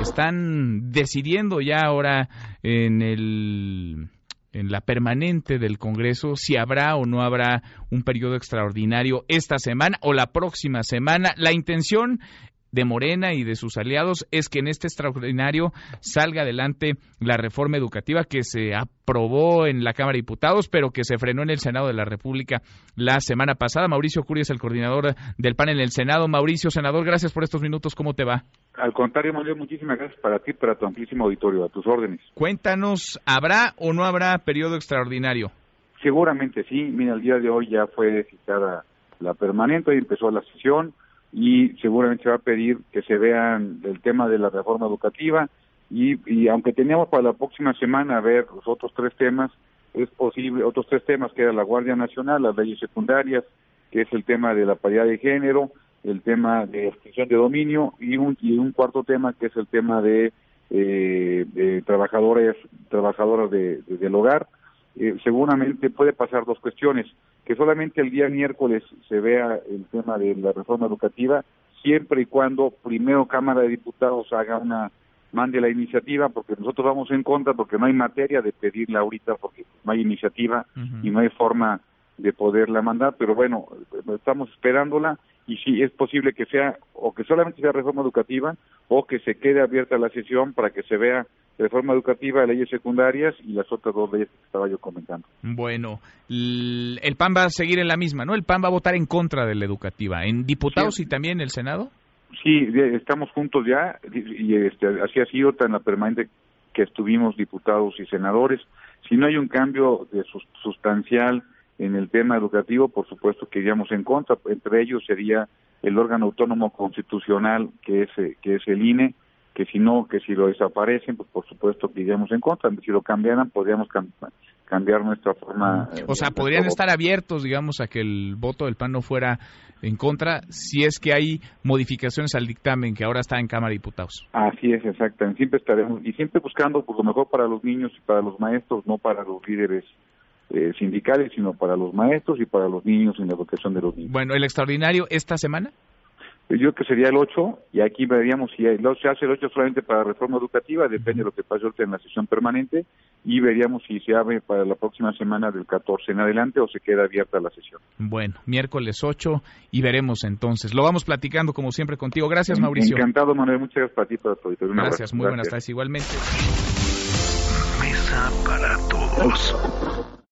Están decidiendo ya ahora en el en la permanente del Congreso si habrá o no habrá un periodo extraordinario esta semana o la próxima semana. La intención de Morena y de sus aliados es que en este extraordinario salga adelante la reforma educativa que se aprobó en la Cámara de Diputados, pero que se frenó en el Senado de la República la semana pasada. Mauricio Curi es el coordinador del PAN en el Senado. Mauricio, senador, gracias por estos minutos. ¿Cómo te va? Al contrario, Manuel, muchísimas gracias para ti, para tu amplísimo auditorio, a tus órdenes. Cuéntanos, ¿habrá o no habrá periodo extraordinario? Seguramente sí. Mira, el día de hoy ya fue citada la permanente, y empezó la sesión y seguramente se va a pedir que se vean el tema de la reforma educativa y, y aunque teníamos para la próxima semana ver los otros tres temas, es posible, otros tres temas que era la Guardia Nacional, las leyes secundarias, que es el tema de la paridad de género, el tema de extinción de dominio y un, y un cuarto tema que es el tema de, eh, trabajadores, trabajadoras de, del hogar. Eh, seguramente puede pasar dos cuestiones que solamente el día miércoles se vea el tema de la reforma educativa, siempre y cuando primero Cámara de Diputados haga una mande la iniciativa, porque nosotros vamos en contra, porque no hay materia de pedirla ahorita, porque no hay iniciativa y no hay forma de poderla mandar, pero bueno, estamos esperándola y si es posible que sea o que solamente sea reforma educativa o que se quede abierta la sesión para que se vea reforma educativa, leyes secundarias y las otras dos leyes que estaba yo comentando. Bueno, el PAN va a seguir en la misma, ¿no? El PAN va a votar en contra de la educativa, en diputados y también en el Senado. Sí, estamos juntos ya y este, así ha sido tan la permanente que estuvimos diputados y senadores. Si no hay un cambio de sustancial en el tema educativo, por supuesto que iríamos en contra. Entre ellos sería el órgano autónomo constitucional que es que es el INE que si no, que si lo desaparecen, pues por supuesto que iríamos en contra. Si lo cambiaran, podríamos cambiar nuestra forma. O sea, podrían estar abiertos, digamos, a que el voto del PAN no fuera en contra si es que hay modificaciones al dictamen que ahora está en Cámara de Diputados. Así es, exactamente. Siempre estaremos y siempre buscando pues, lo mejor para los niños y para los maestros, no para los líderes eh, sindicales, sino para los maestros y para los niños en la educación de los niños. Bueno, ¿el extraordinario esta semana? Yo creo que sería el 8 y aquí veríamos si se hace el 8 solamente para reforma educativa, depende de lo que pase ahorita en la sesión permanente y veríamos si se abre para la próxima semana del 14 en adelante o se queda abierta la sesión. Bueno, miércoles 8 y veremos entonces. Lo vamos platicando como siempre contigo. Gracias, Mauricio. Encantado, Manuel. Muchas gracias para ti para tu Gracias, muy buenas tardes igualmente. Mesa para todos.